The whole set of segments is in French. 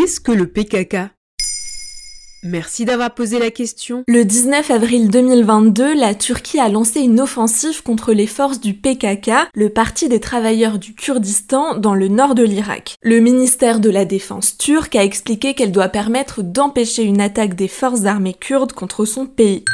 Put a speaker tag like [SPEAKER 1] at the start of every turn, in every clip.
[SPEAKER 1] Qu'est-ce que le PKK Merci d'avoir posé la question.
[SPEAKER 2] Le 19 avril 2022, la Turquie a lancé une offensive contre les forces du PKK, le Parti des travailleurs du Kurdistan, dans le nord de l'Irak. Le ministère de la Défense turc a expliqué qu'elle doit permettre d'empêcher une attaque des forces armées kurdes contre son pays.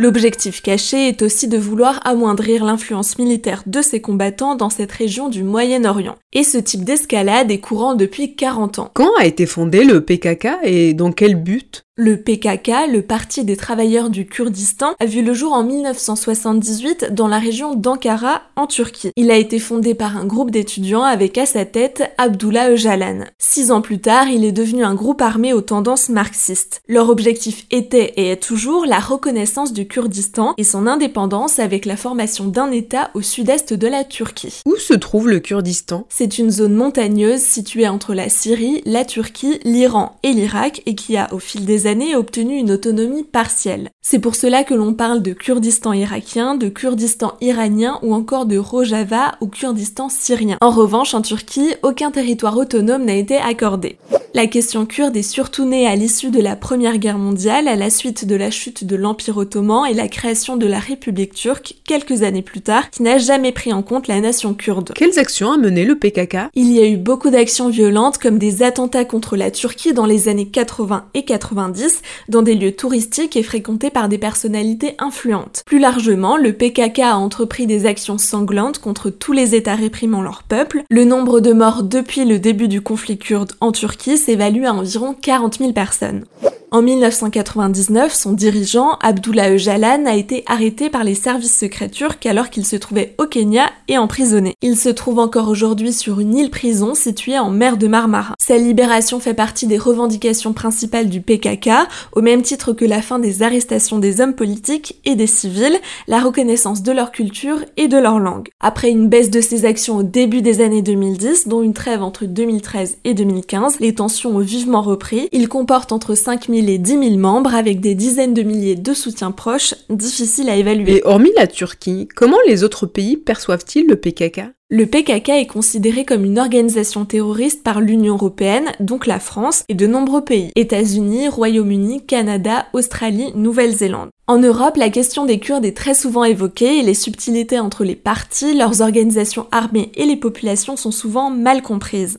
[SPEAKER 2] L'objectif caché est aussi de vouloir amoindrir l'influence militaire de ces combattants dans cette région du Moyen-Orient. Et ce type d'escalade est courant depuis 40 ans.
[SPEAKER 1] Quand a été fondé le PKK et dans quel but?
[SPEAKER 2] Le PKK, le Parti des travailleurs du Kurdistan, a vu le jour en 1978 dans la région d'Ankara, en Turquie. Il a été fondé par un groupe d'étudiants avec à sa tête Abdullah Öcalan. Six ans plus tard, il est devenu un groupe armé aux tendances marxistes. Leur objectif était et est toujours la reconnaissance du Kurdistan et son indépendance avec la formation d'un État au sud-est de la Turquie.
[SPEAKER 1] Où se trouve le Kurdistan?
[SPEAKER 2] C'est une zone montagneuse située entre la Syrie, la Turquie, l'Iran et l'Irak et qui a, au fil des années obtenu une autonomie partielle. C'est pour cela que l'on parle de Kurdistan irakien, de Kurdistan iranien ou encore de Rojava ou Kurdistan syrien. En revanche, en Turquie, aucun territoire autonome n'a été accordé. La question kurde est surtout née à l'issue de la Première Guerre mondiale, à la suite de la chute de l'Empire ottoman et la création de la République turque, quelques années plus tard, qui n'a jamais pris en compte la nation kurde.
[SPEAKER 1] Quelles actions a mené le PKK
[SPEAKER 2] Il y a eu beaucoup d'actions violentes comme des attentats contre la Turquie dans les années 80 et 90, dans des lieux touristiques et fréquentés par des personnalités influentes. Plus largement, le PKK a entrepris des actions sanglantes contre tous les États réprimant leur peuple. Le nombre de morts depuis le début du conflit kurde en Turquie s'évalue à environ 40 000 personnes. En 1999, son dirigeant, Abdullah Öcalan, a été arrêté par les services secrets turcs alors qu'il se trouvait au Kenya et emprisonné. Il se trouve encore aujourd'hui sur une île-prison située en mer de Marmara. Sa libération fait partie des revendications principales du PKK, au même titre que la fin des arrestations des hommes politiques et des civils, la reconnaissance de leur culture et de leur langue. Après une baisse de ses actions au début des années 2010, dont une trêve entre 2013 et 2015, les tensions ont vivement repris. Il comporte entre 5000 les 10 000 membres avec des dizaines de milliers de soutiens proches, difficiles à évaluer.
[SPEAKER 1] Et hormis la Turquie, comment les autres pays perçoivent-ils le PKK
[SPEAKER 2] le PKK est considéré comme une organisation terroriste par l'Union européenne, donc la France, et de nombreux pays, États-Unis, Royaume-Uni, Canada, Australie, Nouvelle-Zélande. En Europe, la question des Kurdes est très souvent évoquée et les subtilités entre les partis, leurs organisations armées et les populations sont souvent mal comprises.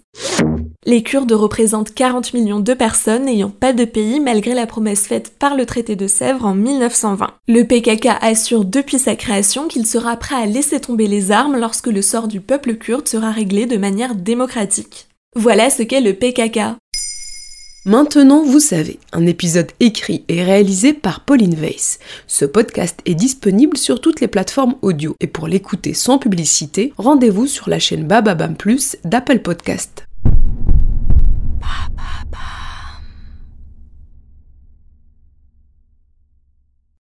[SPEAKER 2] Les Kurdes représentent 40 millions de personnes n'ayant pas de pays malgré la promesse faite par le traité de Sèvres en 1920. Le PKK assure depuis sa création qu'il sera prêt à laisser tomber les armes lorsque le sort du peuple kurde sera réglé de manière démocratique. Voilà ce qu'est le PKK.
[SPEAKER 1] Maintenant, vous savez, un épisode écrit et réalisé par Pauline Weiss. Ce podcast est disponible sur toutes les plateformes audio et pour l'écouter sans publicité, rendez-vous sur la chaîne Bababam Plus d'Apple Podcast.